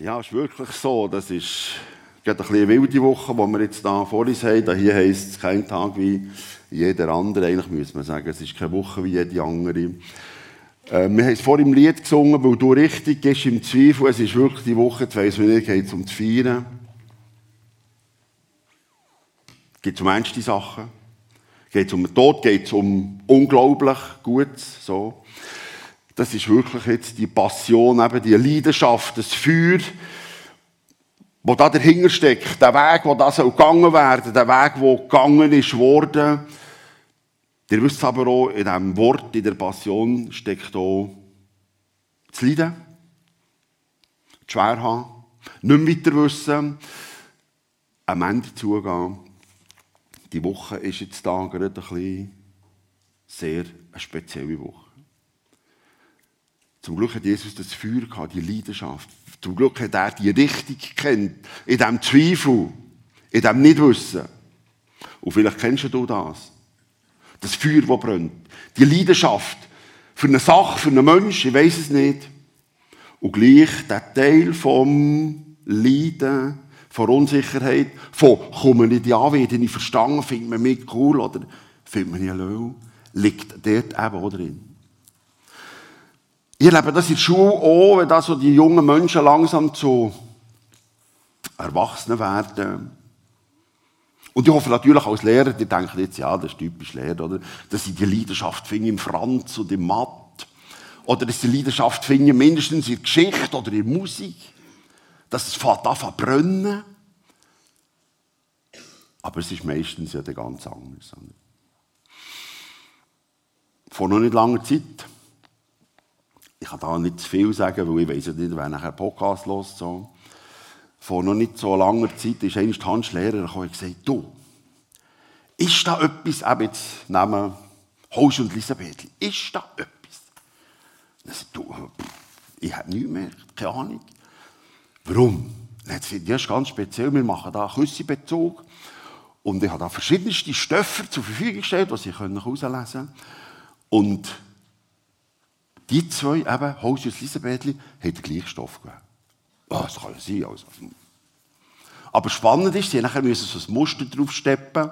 Ja, es ist wirklich so. Das ist gerade eine wilde Woche, die wir jetzt hier vor uns haben. Hier heisst es kein Tag wie jeder andere. Eigentlich müsste man sagen, es ist keine Woche wie jede andere. Äh, wir haben es vor im Lied gesungen, weil du richtig gehst im Zweifel. Es ist wirklich die Woche, jetzt weiss man nicht, geht es um das Feiern. Geht um ernste Sachen. Geht es um den Tod, geht es um unglaublich Gutes. So. Das ist wirklich jetzt die Passion, eben die Leidenschaft, das Feuer, wo da dahinter steckt, der Weg, wo das gegangen werden, der Weg, wo gegangen ist worden. Ihr wisst aber auch, in diesem Wort, in der Passion, steckt auch das Leiden, das Schwerhaben, nicht weiter wissen, am Ende zugehen. Die Woche ist jetzt da gerade ein bisschen sehr eine spezielle Woche. Zum Glück hat Jesus das Feuer gehabt, die Leidenschaft. Zum Glück hat er die Richtung kennt, in diesem Zweifel, in diesem Nichtwissen. Und vielleicht kennst du das. Das Feuer, das brennt. Die Leidenschaft für eine Sache, für einen Menschen, ich weiß es nicht. Und gleich der Teil vom Leiden, von Unsicherheit, von komme nicht ja, werde ich verstanden, findet man mich cool oder findet man nicht low, liegt dort eben auch drin. Ich erlebe das in der Schule auch, wenn da so die jungen Menschen langsam zu Erwachsenen werden. Und ich hoffe natürlich als Lehrer, die denken jetzt, ja, das ist typisch Lehrer, oder? Dass sie die Leidenschaft finden im Franz und im Matt. Oder dass sie die Leidenschaft finden mindestens in der Geschichte oder in der Musik. Dass es fängt an zu. Aber es ist meistens ja ganz anders. Vor noch nicht langer Zeit ich kann da nicht zu viel sagen, weil ich weiß ja nicht, wer nachher Podcast los so. Vor noch nicht so langer Zeit ist einmal Hans Lehrer gekommen und gesagt, du, ist da etwas, eben jetzt nehmen Haus und Elisabeth, ist da etwas? Dann sagt du, ich habe nichts mehr, keine Ahnung. Warum? Ja, ist ganz speziell, wir machen da Küssebezug. Und ich habe da verschiedenste Stoffe zur Verfügung gestellt, die Sie herauslesen können. Und die zwei, eben, Holz und Elisabethli, haben den gleichen Stoff gegeben. Oh, das kann ja sein. Also. Aber spannend ist, sie nachher müssen so ein Muster draufsteppen.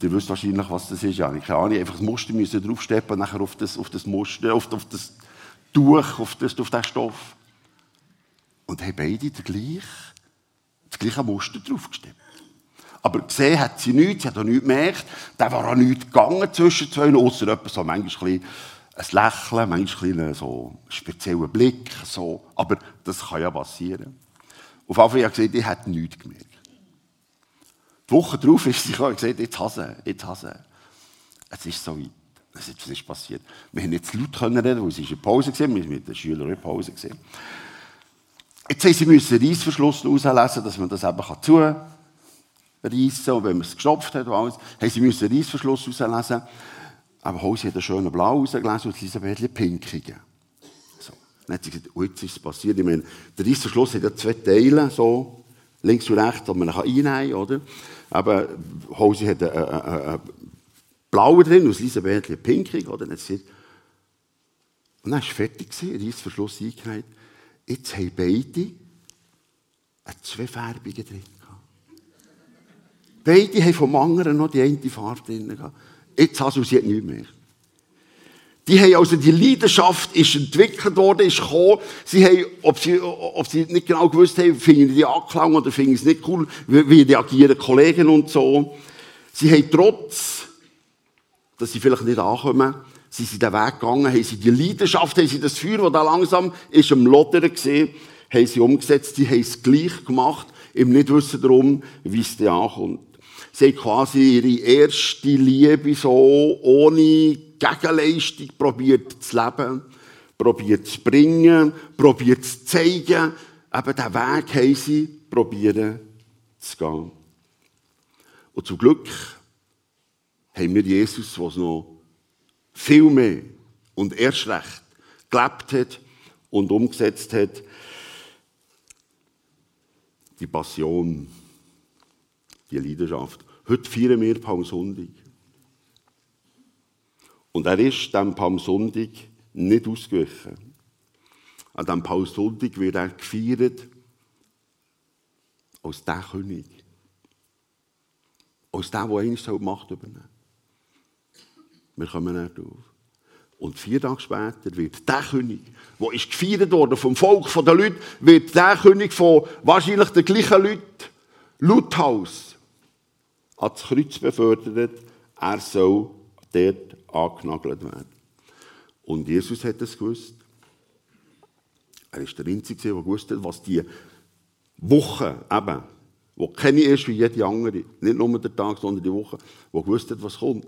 Ihr wisst wahrscheinlich, was das ist. Ja, ich keine Ahnung. Einfach das Muster müssen draufsteppen, nachher auf das, auf das Muster, auf, auf das Tuch, auf, das, auf den Stoff. Und haben beide den gleichen, das gleiche Muster draufgesteppt. Aber gesehen hat sie nichts, sie hat auch nichts gemerkt. Da war auch nichts gegangen zwischen zwei, außer etwas so manchmal ein ein Lächeln, manchmal so einen speziellen Blick. So. Aber das kann ja passieren. Auf jeden Fall habe ich gesagt, ich hätte nichts gemerkt. Die Woche darauf ist sie gekommen und gesagt, jetzt hasse, jetzt hasse. Es ist so weit. Was ist passiert? Wir haben jetzt laut können reden, weil es in Pause war. Wir waren mit den Schülern in Pause. Gewesen. Jetzt haben sie müssen Reissverschluss auslesen, dass man das eben zureissen kann. Und wenn man es gestopft hat, und alles, haben sie müssen den Reissverschluss auslesen. Aber Hose hat einen schönen Blau rausgelesen und Elisabeth pinkigen. So. Dann hat sie gesagt, oh, jetzt ist es passiert. Ich meine, der Reissverschluss hat ja zwei Teile, so, links und rechts, die man einnehmen kann, oder? Aber Hose hat einen, einen, einen blauen drin und Elisabeth pinkig, oder? Dann hat sie gesagt, und dann war es fertig, Reissverschluss eingehalten. Jetzt haben beide zwei Färbungen drin. Beide haben vom anderen noch die eine Farbe drin gehabt. Jetzt hast du sie nicht mehr. Die haben also, die Leidenschaft ist entwickelt worden, ist gekommen. Sie haben, ob sie, ob sie nicht genau gewusst haben, finden die Anklang oder finden es nicht cool, wie, reagieren Kollegen und so. Sie haben trotz, dass sie vielleicht nicht ankommen, sie sind den Weg gegangen, haben sie die Leidenschaft, haben sie das Feuer, das da langsam ist am Lodern gesehen, haben sie umgesetzt, sie haben es gleich gemacht, im Nichtwissen darum, wie es dir ankommt. Sie haben quasi ihre erste Liebe so ohne Gegenleistung probiert zu leben, probiert zu bringen, probiert zu zeigen. Eben diesen Weg haben sie probiert zu gehen. Und zum Glück haben wir Jesus, der noch viel mehr und erst recht gelebt hat und umgesetzt hat, die Passion die Leidenschaft. Heute feiern wir Palmsonntag. Und er ist dem Palmsonntag nicht ausgewichen. An diesem Palmsonntag wird er gefeiert als der König. Als der, der eigentlich die Macht übernehmen Wir kommen nicht auf. Und vier Tage später wird der König, der ist gefeiert worden vom Volk, von den Leuten, wird der König von wahrscheinlich den gleichen Leuten, Luthaus, ans Kreuz befördert. Er soll dort angenagelt werden. Und Jesus hat es gewusst. Er ist der Einzige, der gewusst hat, was die Woche eben, wo keine ist wie jede andere, nicht nur der Tag, sondern die Woche, wo gewusst hat, was kommt.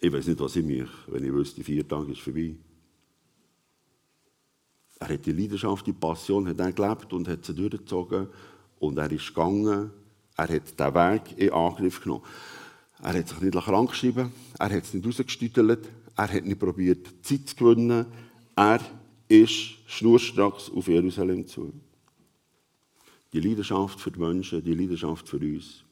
Ich weiß nicht, was ich mich, wenn ich wüsste, vier Tage ist vorbei. Er hat die Leidenschaft, die Passion, hat er gelebt und hat sie durchgezogen. Und er ist gegangen. Er hat diesen Weg in Angriff genommen. Er hat sich nicht krank geschrieben. Er hat es nicht rausgestüttelt. Er hat nicht probiert, Zeit zu gewinnen. Er ist schnurstracks auf Jerusalem zu. Die Leidenschaft für die Menschen, die Leidenschaft für uns.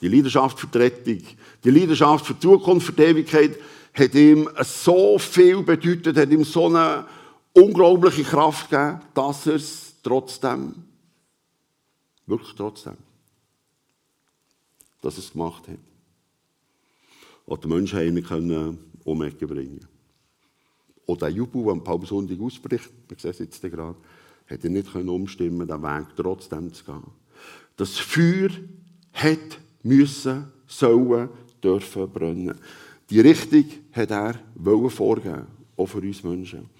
Die Leidenschaft für die Rettung, die Leidenschaft für die Zukunft, für die Ewigkeit, hat ihm so viel bedeutet, hat ihm so eine unglaubliche Kraft gegeben, dass er es trotzdem, wirklich trotzdem, dass er es gemacht hat. Und die Menschen haben ihn können Umwege bringen. Und der Jubel, der am Palmsonntag ausbricht, wir sehen es jetzt gerade, hat er nicht umstimmen den Weg trotzdem zu gehen. Das Feuer hat müssen, sollen, dürfen brennen. Die Richtung hat er vorgeben, auch für uns Menschen.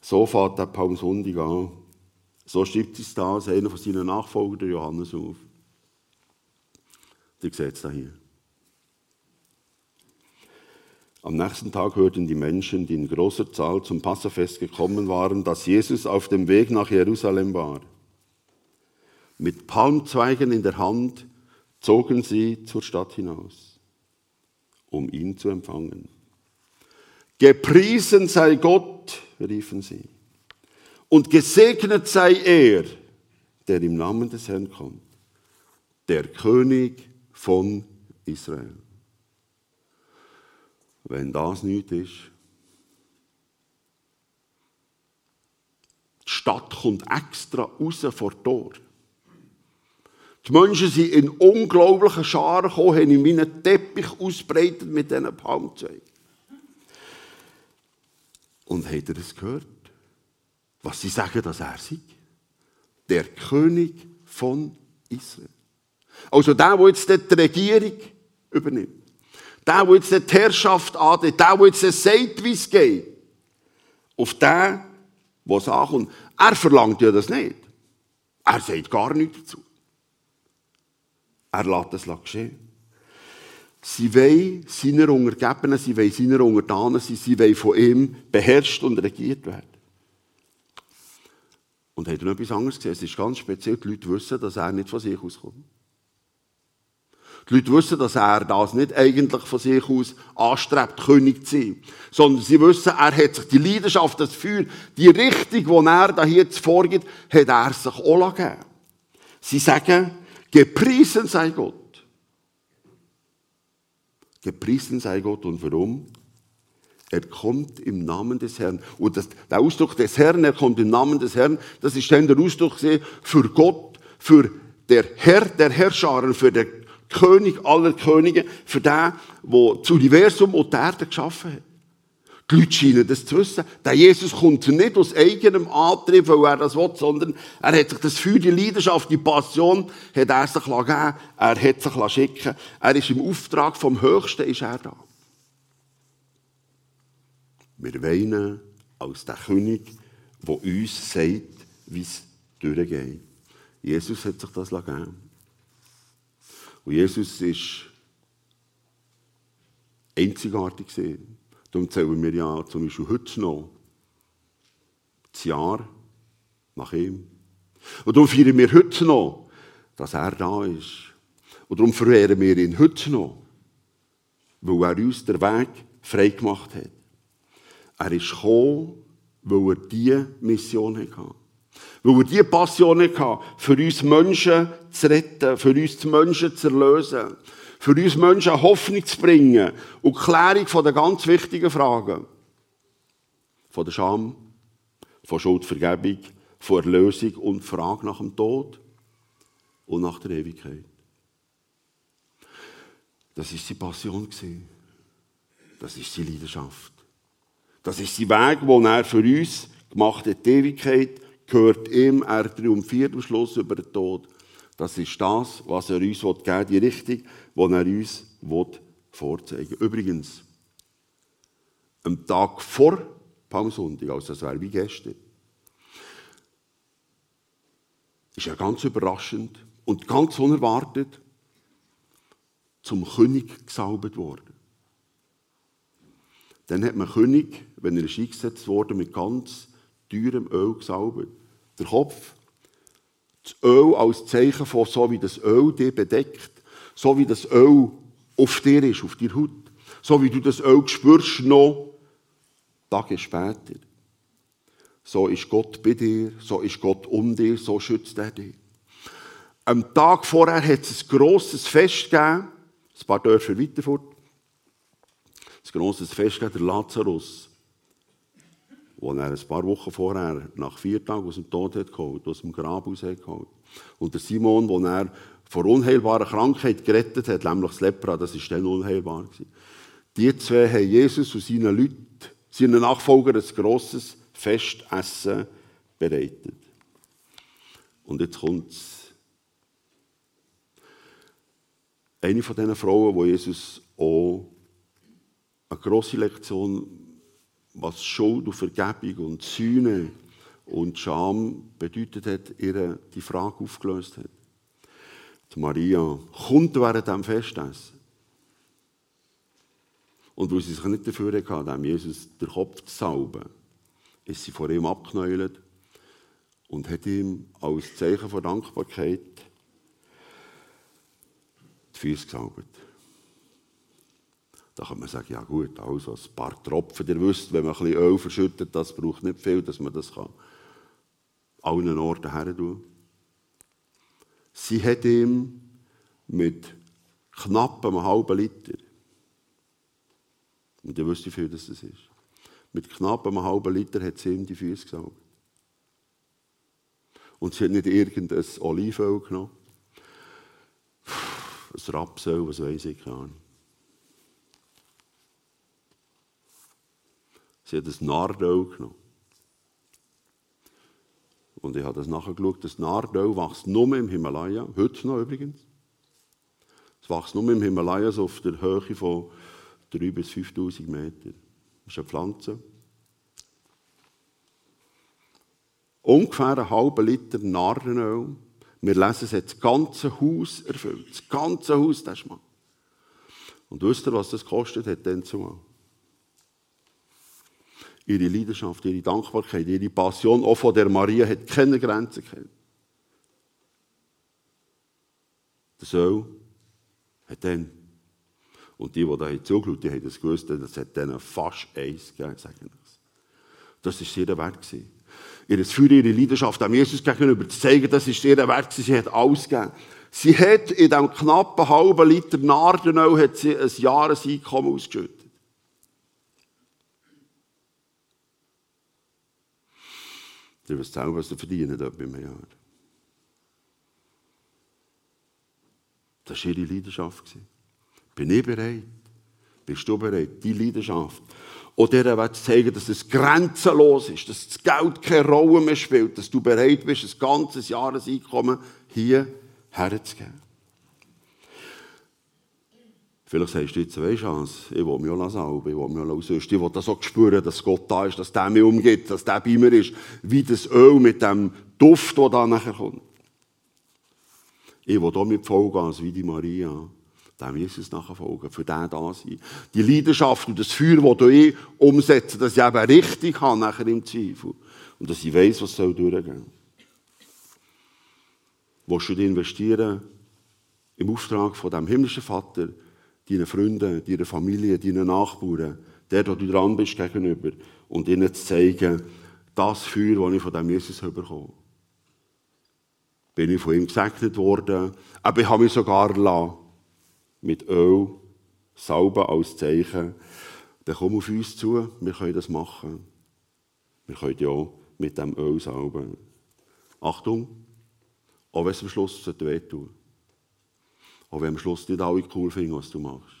So fährt der Palmsonntag an. So schreibt es da einer von seinen Nachfolgern, Johannes, auf. Ihr seht es hier. Am nächsten Tag hörten die Menschen, die in großer Zahl zum Passafest gekommen waren, dass Jesus auf dem Weg nach Jerusalem war. Mit Palmzweigen in der Hand zogen sie zur Stadt hinaus, um ihn zu empfangen. Gepriesen sei Gott, riefen sie, und gesegnet sei er, der im Namen des Herrn kommt, der König von Israel. Wenn das nicht ist, die Stadt kommt extra raus vor Tor. Die Menschen sind in unglaublichen Scharen gekommen, haben in meinen Teppich ausbreitet mit diesen Palmzweigen. Und habt ihr das gehört? Was sie sagen, dass er sei? Der König von Israel. Also der, der jetzt die Regierung übernimmt. Der, der jetzt die Herrschaft antritt. Der, der jetzt sagt, wie es geht. Auf den, der es ankommt. Er verlangt ja das nicht. Er sagt gar nichts dazu. Er lässt es geschehen. Sie wollen seiner Untergebenen, sie wollen seiner Untertanen sein, sie wollen von ihm beherrscht und regiert werden. Und hat er noch etwas anderes gesehen? Es ist ganz speziell, die Leute wissen, dass er nicht von sich auskommt. Die Leute wissen, dass er das nicht eigentlich von sich aus anstrebt, König zu sein. Sondern sie wissen, er hat sich die Leidenschaft, das Feuer, die Richtung, die er da jetzt vorgibt, hat er sich auch gegeben. Sie sagen, Gepriesen sei Gott. Gepriesen sei Gott. Und warum? Er kommt im Namen des Herrn. Und das, der Ausdruck des Herrn, er kommt im Namen des Herrn, das ist dann der Ausdruck für Gott, für der Herr der Herrscher, für den König aller Könige, für den, der das Universum und die Erde geschaffen hat. Die Leute scheinen das zu wissen. Der Jesus kommt nicht aus eigenem Antrieb, weil er das will, sondern er hat sich das für die Leidenschaft, die Passion, hat er sich gegeben, er hat sich schicken Er ist im Auftrag vom Höchsten, ist er da. Wir weinen als der König, der uns sagt, wie es durchgeht. Jesus hat sich das gegeben. Und Jesus ist einzigartig. Darum zählen wir ja zum Beispiel heute noch das Jahr nach ihm. Und darum feiern wir heute noch, dass er da ist. Und darum verehren wir ihn heute noch, weil er uns den Weg frei gemacht hat. Er ist gekommen, weil er diese Mission hatte. Weil er diese Passion hatte, für uns Menschen zu retten, für uns die Menschen zu erlösen für uns Menschen Hoffnung zu bringen und Klärung von den ganz wichtigen Fragen. Von der Scham, von Schuldvergebung, von Erlösung und Frage nach dem Tod und nach der Ewigkeit. Das ist seine Passion. Das ist seine Leidenschaft. Das ist sein Weg, den er für uns gemacht hat. Die Ewigkeit gehört ihm. Er triumphiert am Schluss über den Tod. Das ist das, was er uns geben will, die Richtung, die er uns vorzeigen will. Übrigens, am Tag vor Palmsonntag, also das wäre wie gestern, ist er ganz überraschend und ganz unerwartet zum König gesalbt worden. Dann hat man König, wenn er eingesetzt wurde, mit ganz teurem Öl gesalbt. Der Kopf das Öl als Zeichen von, so wie das Öl dich bedeckt, so wie das Öl auf dir ist, auf dir Haut, so wie du das Öl spürst noch Tage später. So ist Gott bei dir, so ist Gott um dir, so schützt er dich. Am Tag vorher hat es ein grosses Fest gegeben, ein paar Dörfer weiter fort. Ein grosses Fest gegeben, der Lazarus wo er ein paar Wochen vorher, nach vier Tagen aus dem Tod hat geholt, aus dem Grab rausgeholt. Und der Simon, den er vor unheilbarer Krankheit gerettet hat, nämlich das Lepra, das war dann unheilbar. Gewesen. Die zwei haben Jesus und seinen Leuten, seinen Nachfolgern ein grosses Festessen bereitet. Und jetzt kommt. Eine von diesen Frauen, wo Jesus auch eine grosse Lektion was Schuld und Vergebung und Sühne und Scham bedeutet hat, ihr die Frage aufgelöst hat. Die Maria kommt während dem Festessen. Und weil sie sich nicht dafür hatte, dem Jesus den Kopf zu salben, ist sie vor ihm abgeknäult und hat ihm als Zeichen von Dankbarkeit die Füße gesalbt. Da kann man sagen, ja gut, also ein paar Tropfen, ihr wisst, wenn man ein bisschen Öl verschüttet, das braucht nicht viel, dass man das kann allen Orten her tun. Sie hat ihm mit knapp einem halben Liter, und ihr wisst, wie viel das ist, mit knapp einem halben Liter hat sie ihm die Füße gesaugt. Und sie hat nicht irgendein Olivenöl genommen, ein Rapsöl, was weiß ich gar nicht. Sie hat ein Nardöl genommen. Und ich habe das nachgeschaut. Das Nardöl wächst nur im Himalaya, heute noch übrigens. Es wächst nur im Himalaya so auf der Höhe von 3.000 bis 5.000 Meter. Das ist eine Pflanze. Ungefähr einen halben Liter Narrenöl. Wir lesen, es hat das ganze Haus erfüllt. Das ganze Haus, das mal. Und wisst ihr, was das kostet hat dann zumal? Ihre Leidenschaft, ihre Dankbarkeit, ihre Passion auch von der Maria hat keine Grenzen gekannt. Der Öl hat dann, und die, die da zugeschaut haben, haben das gewusst, das hat denen fast eins gegeben, sagen das. Das war ihr Wert. Gewesen. Ihr Feuer, ihre Leidenschaft am Jesus gegenüber zu zeigen, das ist ihr Wert. Sie hat alles gegeben. Sie hat in diesem knappen halben Liter Nardenöl ein Jahreseinkommen ausgeschüttet. Ihr wisst auch, was ihr verdient dort beim Jahr. Das war ihre Leidenschaft. Bin ich bereit? Bist du bereit? Die Leidenschaft. Oder er zu zeigen, dass es grenzenlos ist, dass das Geld keine Rolle mehr spielt, dass du bereit bist, ein ganzes Jahreseinkommen hier herzugeben. Vielleicht sagst du jetzt, weisst du ich will mich auch salben, ich will mich auch ausrüsten, ich will das auch spüren, dass Gott da ist, dass der mir umgeht, dass der bei mir ist, wie das Öl mit dem Duft, der da nachher kommt. Ich will hier mit Vollgas, wie die Maria, dem Jesus nachfolgen, für den da sein. Die Leidenschaft und das Feuer, das du ich umsetze, dass ich eben richtig habe, nachher im Zweifel. Und dass ich weiss, was soll durchgehen. Willst du investieren im Auftrag von dem himmlischen Vater, deinen Freunden, deiner Familie, deinen Nachbarn, der, wo du dran bist gegenüber, und ihnen zu zeigen, das Feuer, das ich von dem Jesus bekomme. Bin ich von ihm gesegnet worden, aber ich habe mich sogar mit Öl salben als Zeichen. Dann komm auf uns zu, wir können das machen. Wir können ja mit dem Öl salben. Achtung, auch wenn es am Schluss wehtun Auch wenn am Schluss nicht alle cool finden, was du machst.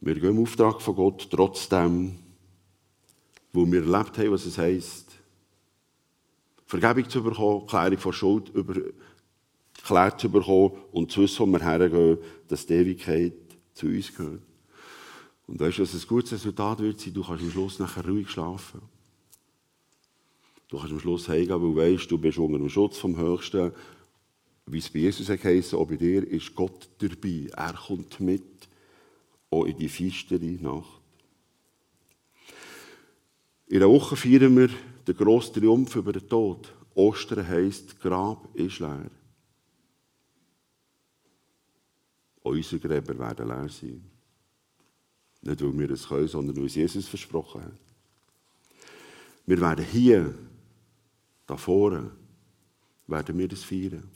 Wir gehen im Auftrag von Gott trotzdem, wo wir erlebt haben, was es heisst, Vergebung zu bekommen, Klärung von Schuld über, geklärt zu bekommen und zu wissen, wo wir hergehen, dass die Ewigkeit zu uns gehört. Und weißt du, was ein gutes Resultat wird sein? Du kannst am Schluss nachher ruhig schlafen. Du kannst am Schluss heimgehen, weil du weißt, du bist unter dem Schutz vom Höchsten. Wie es bei Jesus heisst, auch bei dir ist Gott dabei. Er kommt mit, auch in die fiestere Nacht. In einer Woche feiern wir den grossen Triumph über den Tod. Ostern heisst, Grab ist leer. Unsere Gräber werden leer sein. Nicht, weil wir es können, sondern weil es Jesus versprochen hat. Wir werden hier, da vorne, werden wir das feiern.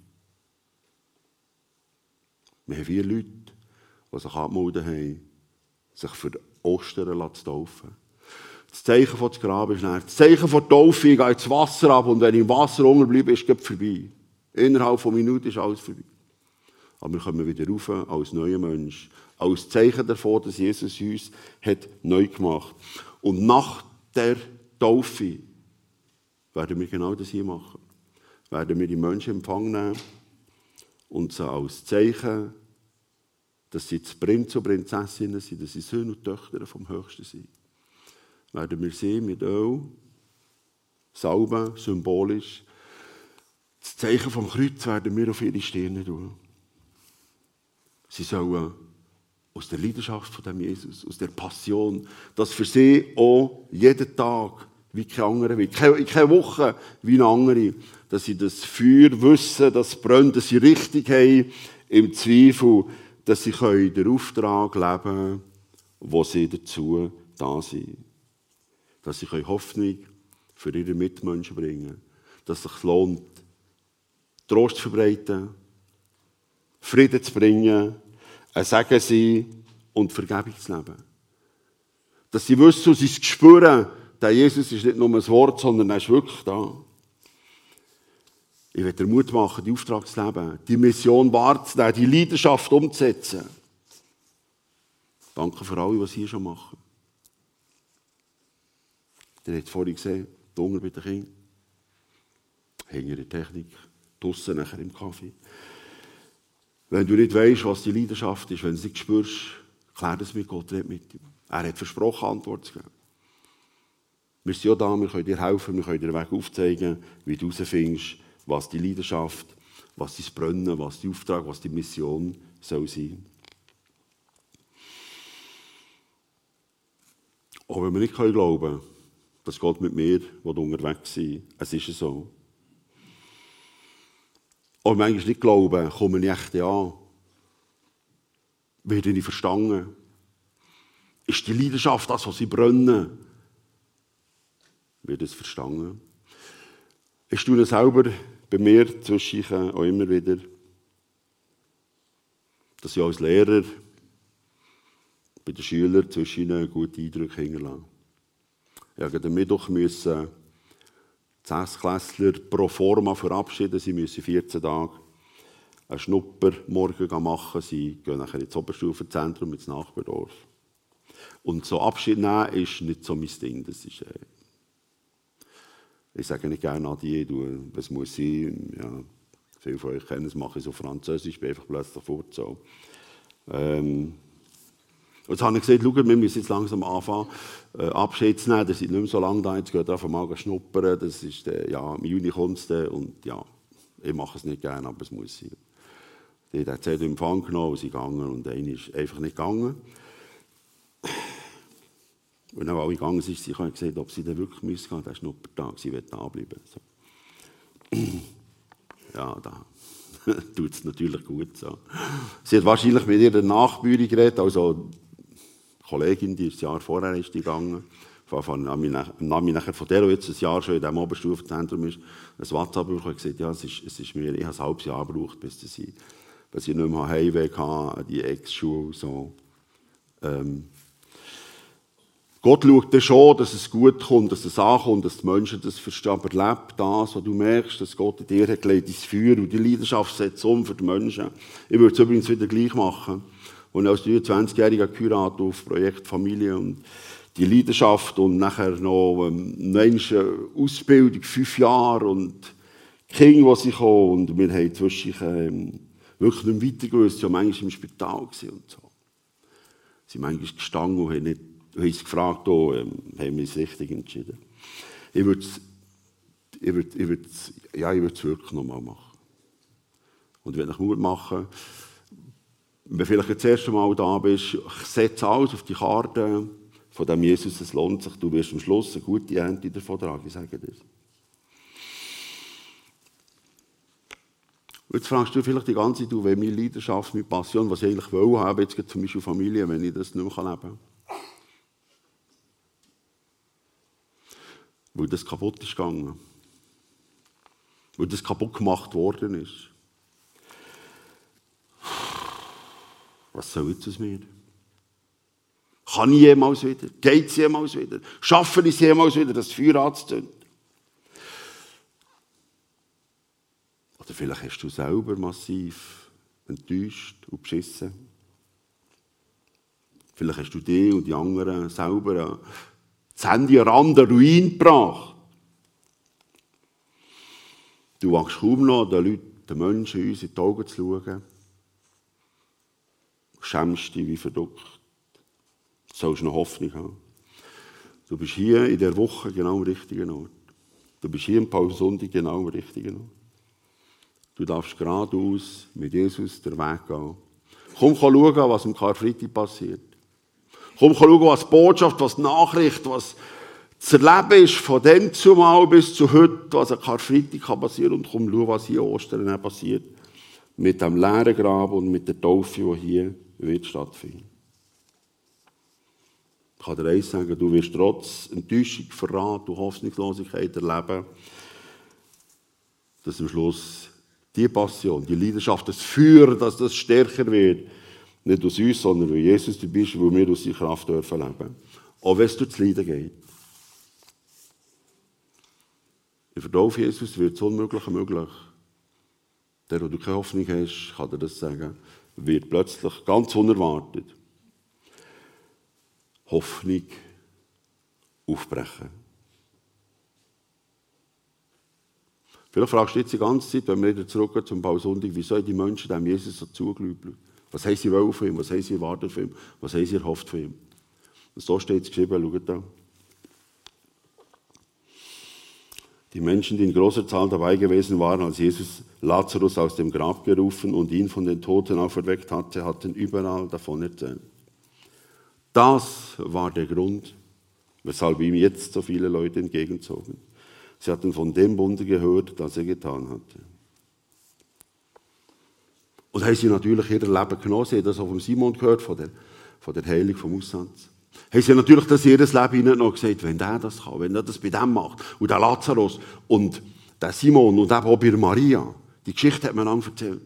Wir haben vier Leute, die sich angemeldet haben, sich für Ostern zu taufen. Das Zeichen von das Grab ist näher. Das Zeichen von der Taufe, ich gehe ins Wasser ab und wenn ich im Wasser unterbleibe, ist es vorbei. Innerhalb von Minuten ist alles vorbei. Aber wir kommen wieder rauf als neuer Mensch. Als Zeichen davon, dass Jesus uns hat neu gemacht Und nach der Taufe werden wir genau das hier machen. Werden wir die Menschen empfangen nehmen und sie als Zeichen, dass sie zu Prinz und Prinzessinnen sind, dass sie Söhne und Töchter vom Höchsten sind werden wir sie mit Öl salben, symbolisch. Das Zeichen vom Kreuz werden wir auf ihre Stirne tun. Sie sollen aus der Leidenschaft von dem Jesus, aus der Passion, dass für sie auch jeden Tag wie kein anderer, wie keine, keine Woche wie eine andere, dass sie das Feuer wissen, das brennt, dass sie richtig haben im Zweifel, dass sie den Auftrag leben können, wo sie dazu da sind dass sie Hoffnung für ihre Mitmenschen bringen Dass es sich lohnt, Trost zu verbreiten, Frieden zu bringen, ein Segen sein und Vergebung zu leben. Dass sie wissen und sie spüren, der Jesus ist nicht nur ein Wort, sondern er ist wirklich da. Ich werde dir Mut machen, die Auftrag zu leben, die Mission wahrzunehmen, die Leidenschaft umzusetzen. Danke für alle, was Sie hier schon machen. Ihr habt vorhin gesehen, die Hunger bei den Kindern. Hinter der Technik, draussen nachher im Kaffee. Wenn du nicht weißt, was die Leidenschaft ist, wenn du es nicht spürst, klär das mit Gott, red mit ihm. Er hat versprochen, Antwort zu geben. Wir sind ja da, wir können dir helfen, wir können dir den Weg aufzeigen, wie du herausfindest, was die Leidenschaft, was dein Brennen, was die Auftrag, was die Mission soll sein. Auch wenn wir nicht glauben können, dass Gott mit mir unterwegs sein Es ist so. Und manchmal nicht glauben, komme ich echt an. Werde ich verstanden? Ist die Leidenschaft das, was sie brennen? Wird es verstanden? Ich tue selber bei mir zwischen auch immer wieder, dass ich als Lehrer bei den Schülern zwischen gute Eindrücke hinterlasse. Ich musste am Mittwoch müssen Sechsklässler pro forma verabschieden. Sie müssen 14 Tage einen Schnuppermorgen machen. Sie gehen nachher ins Oberstufenzentrum, ins Nachbardorf. Und so Abschied nehmen ist nicht so mein Ding. Das ist, äh ich sage nicht gerne Adieu, du, was muss sein. Ja, viele von euch kennen es, mache ich so Französisch, bin einfach plötzlich fort. So. Ähm, und jetzt habe ich gesagt, schau, wir müssen jetzt langsam anfangen, äh, Abschied zu nehmen. Das sind nicht mehr so lange da, jetzt geht einfach mal schnuppern. Das ist, äh, ja, im Juni kommt es und ja, ich mache es nicht gerne, aber es muss sein. Die hat Zeit in Empfang genommen, sie gegangen und einer ist einfach nicht gegangen. Und dann, alle gegangen sind, sie haben gesagt, ob sie dann wirklich müssen gehen, der Schnuppertag, sie wird da bleiben. So. ja, da tut es natürlich gut. So. Sie hat wahrscheinlich mit ihrer Nachbürin geredet, also Kollegin, die ein Jahr vorher ist gegangen, von Nami nachher von der, die jetzt ein Jahr schon in diesem Oberstufenzentrum ist, ein WhatsApp bekommen und gesagt, ja, es ist, es ist mir, ich habe ein halbes Jahr gebraucht, bis ich, bis ich nicht mehr Heimweg hatte, die Ex-Schule, so. Ähm, Gott schaut dann schon, dass es gut kommt, dass es ankommt, dass die Menschen das verstehen. Aber lebt das, was du merkst, dass Gott in dir hat gelegt, ins Feuer und die Leidenschaft setzt um für die Menschen. Ich würde es übrigens wieder gleich machen. Und als 23-Jähriger geheiratet auf Projekt Familie und die Leidenschaft und nachher noch ähm, eine Ausbildung, fünf Jahre und Kinder, die sie kommen und wir haben zwischen ähm, wirklich nicht weiter gewusst, sie waren manchmal im Spital und so. Sie sind manchmal gestanden und haben nicht Du hast gefragt, oh, ähm, haben wir es richtig entschieden. Ich würde es ich würd, ich würd, ja, ich es wirklich nochmal machen. Und wenn ich Mut machen, wenn du vielleicht das erste Mal da bist, setze alles auf die Karte von dem Jesus, es lohnt sich, du wirst am Schluss eine gute Ernte davon tragen, ich sage dir. Jetzt fragst du vielleicht die ganze Zeit, wenn meine Leidenschaft, meine Passion, was ich eigentlich will haben, jetzt zum Beispiel Familie, wenn ich das nicht mehr leben kann. Weil das kaputt ist gegangen. Weil das kaputt gemacht worden ist. Was soll jetzt aus mir? Kann ich jemals wieder? Geht es jemals wieder? Schaffe ich es jemals wieder, das Feuer anzuzünden? Oder vielleicht hast du selber massiv enttäuscht und beschissen. Vielleicht hast du dich und die anderen selber das Handy an Rand Ruin gebracht. Du wachst kaum noch den Leuten, den Menschen uns in die Augen zu schauen. Du schämst dich wie verdruckt. Du sollst noch Hoffnung haben. Du bist hier in der Woche genau am richtigen Ort. Du bist hier im Palmsonntag genau am richtigen Ort. Du darfst geradeaus mit Jesus den Weg gehen. Komm, schauen, was am Karfreitag passiert. Komm, schauen, was Botschaft, was Nachricht, was das Erleben ist von dem zumal bis zu heute, was an Karfreitag passieren kann. Und komm, schau, was hier Ostern passiert. Mit dem leeren Grab und mit der Taufe, die hier wird stattfinden. Ich kann dir eins sagen, du wirst trotz Enttäuschung, Verrat und Hoffnungslosigkeit erleben, dass am Schluss die Passion, die Leidenschaft, das Feuer, dass das stärker wird, nicht aus uns, sondern weil Jesus dabei ist, weil wir aus seiner Kraft dürfen leben. Auch wenn es durch das Leiden geht. Im Verlauf Jesus wird das Unmögliche möglich. Der, der du keine Hoffnung hast, kann dir das sagen, wird plötzlich ganz unerwartet Hoffnung aufbrechen. Vielleicht fragst du jetzt die ganze Zeit, wenn wir wieder zurückgehen zum Bausonntag, wieso die Menschen dem Jesus so zugeglaubt was haben sie wollen von ihm? Was haben sie erwartet von ihm? Was haben sie erhofft von ihm? Und so steht es geschrieben, schaut da. Die Menschen, die in großer Zahl dabei gewesen waren, als Jesus Lazarus aus dem Grab gerufen und ihn von den Toten auferweckt hatte, hatten überall davon erzählt. Das war der Grund, weshalb ihm jetzt so viele Leute entgegenzogen. Sie hatten von dem Wunder gehört, das er getan hatte. Und haben sie natürlich ihr Leben genossen. Haben das auch von Simon gehört, von der, von der Heilung vom Aussatz. Haben sie natürlich das ihr Leben hinein noch gesagt, wenn der das kann, wenn der das bei dem macht. Und der Lazarus und der Simon und eben auch bei Maria. Die Geschichte hat man lang erzählt.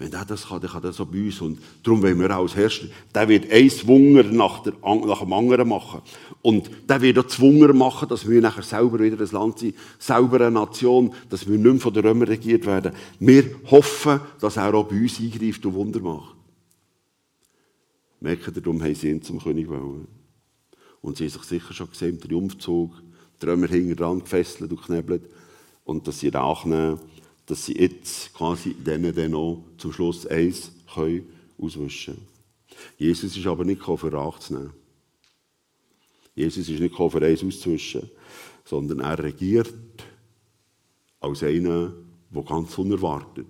Wenn der das kann, dann kann er so bei uns. Und darum wollen wir auch als Herrscher, der wird ein Wunder nach, der, nach dem anderen machen. Und der wird auch Zwunger machen, dass wir nachher selber wieder ein Land sind, selber eine Nation, dass wir nicht mehr von den Römern regiert werden. Wir hoffen, dass er auch bei uns eingreift und Wunder macht. Merken ihr, darum haben sie ihn zum König wollen. Und sie haben sich sicher schon gesehen im Triumphzug, die Römer hinten dran gefesselt und knebelt. Und dass sie nachnehmen dass sie jetzt quasi denen dann auch zum Schluss eins können auswischen können. Jesus ist aber nicht für Rache zu nehmen. Jesus ist nicht für eins auszuwischen, sondern er regiert als einer, der ganz unerwartet,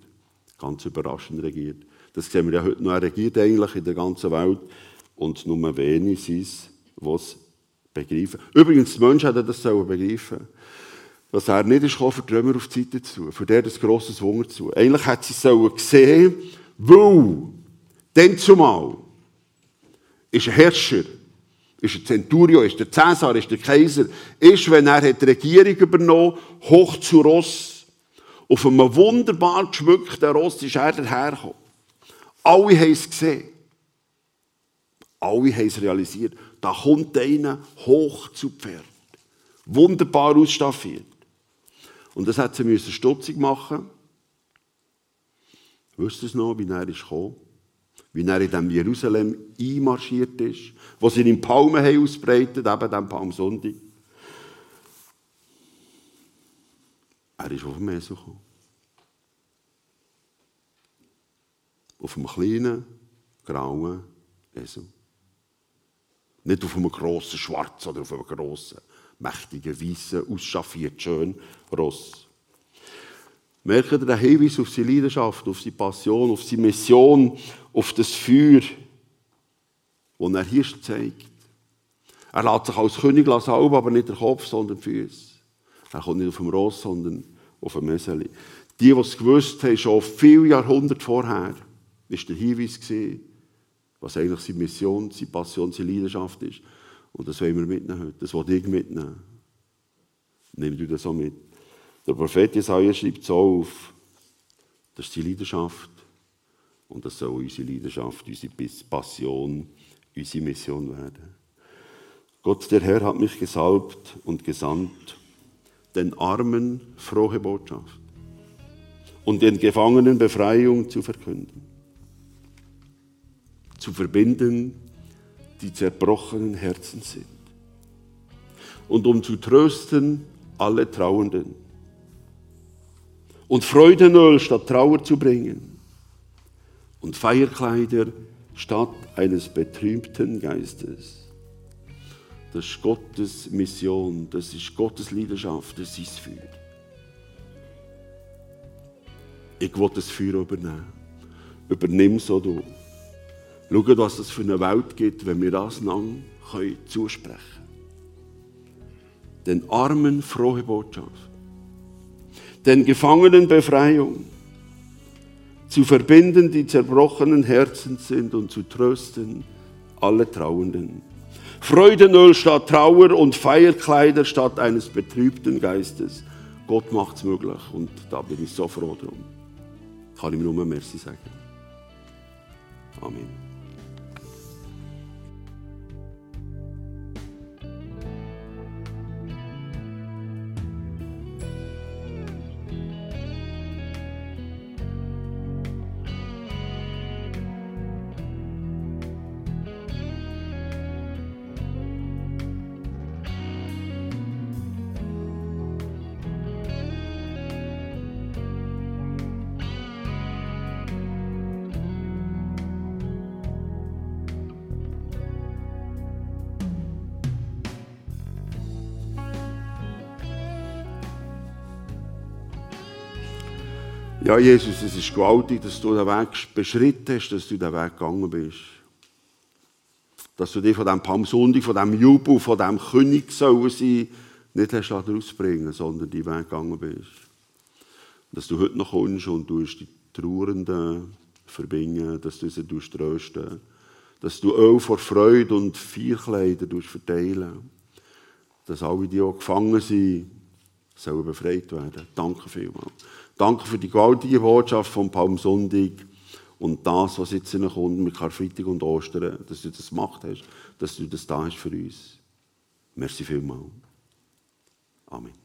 ganz überraschend regiert. Das sehen wir ja heute noch. Er regiert eigentlich in der ganzen Welt und nur wenig sind es, die es begreifen. Übrigens, die Menschen hätten das begreifen dass er nicht ist für die Römer auf die Seite zu für der das grosses Wunder zu Eigentlich hätte sie sollen sehen, weil, denn zumal, ist ein Herrscher, ist ein Centurio, ist der Cäsar, ist der Kaiser, ist, wenn er die Regierung übernommen hoch zu Ross, auf einem wunderbar geschmückten Ross ist er dahergekommen. Alle haben es gesehen. Alle haben es realisiert. Da kommt einer hoch zu Pferd. Wunderbar ausstaffiert. Und das hat sie stutzig machen. Wisst ihr noch, wie er gekommen? Wie er in dem Jerusalem einmarschiert ist, wo sie in Palmen haben ausbreitet, eben dem Palmsonntag. Er ist auf dem Esel gekommen. Auf einem kleinen, grauen Esel. Nicht auf einem grossen Schwarz oder auf einem grossen, mächtigen, weißen, ausschaffiert, schön Ross. Merkt ihr den Hinweis auf seine Leidenschaft, auf seine Passion, auf seine Mission, auf das Feuer, das er hier zeigt? Er lässt sich als König salben, aber nicht der Kopf, sondern die Füße. Er kommt nicht auf dem Ross, sondern auf dem Meseli. Die, die es gewusst haben, schon viele Jahrhunderte vorher, war der Hinweis, was eigentlich seine Mission, seine Passion, seine Leidenschaft ist. Und das wollen wir mitnehmen heute. Das will ich mitnehmen. Nimm du das auch mit. Der Prophet Jesaja schreibt so auf, das ist die Leidenschaft. Und das soll unsere Leidenschaft, unsere Passion, unsere Mission werden. Gott, der Herr, hat mich gesalbt und gesandt, den Armen frohe Botschaft und den Gefangenen Befreiung zu verkünden zu verbinden, die zerbrochenen Herzen sind. Und um zu trösten alle Trauernden. Und Freudenöl statt Trauer zu bringen. Und Feierkleider statt eines betrübten Geistes. Das ist Gottes Mission, das ist Gottes Leidenschaft, das ist Feuer. Ich will das Feuer übernehmen. Übernimm so du. Schaut, was es für eine Welt gibt, wenn wir das lang zusprechen können. Den Armen frohe Botschaft. Den Gefangenen Befreiung. Zu verbinden, die zerbrochenen Herzen sind und zu trösten alle Trauenden. Freudenöl statt Trauer und Feierkleider statt eines betrübten Geistes. Gott macht es möglich und da bin ich so froh drum. Kann ich mir nur Merci sagen. Amen. Ja, Jesus, es ist gewaltig, dass du den Weg beschritten hast, dass du den Weg gegangen bist. Dass du dich von diesem Palmsonntag, von diesem Jubel, von diesem König sollen sein, nicht hast rausbringen sondern die Weg gegangen bist. Dass du heute noch kommst und du die Trauernden verbinden, dass du sie trösten dass du Öl vor Freude und Feierkleider verteilen dass alle, die auch gefangen sind, sollen befreit werden. Danke vielmals. Danke für die gewaltige Botschaft vom Palmsonntag und das, was jetzt noch kommt mit Karfreitag und Ostern, dass du das gemacht hast, dass du das da hast für uns. Merci vielmals. Amen.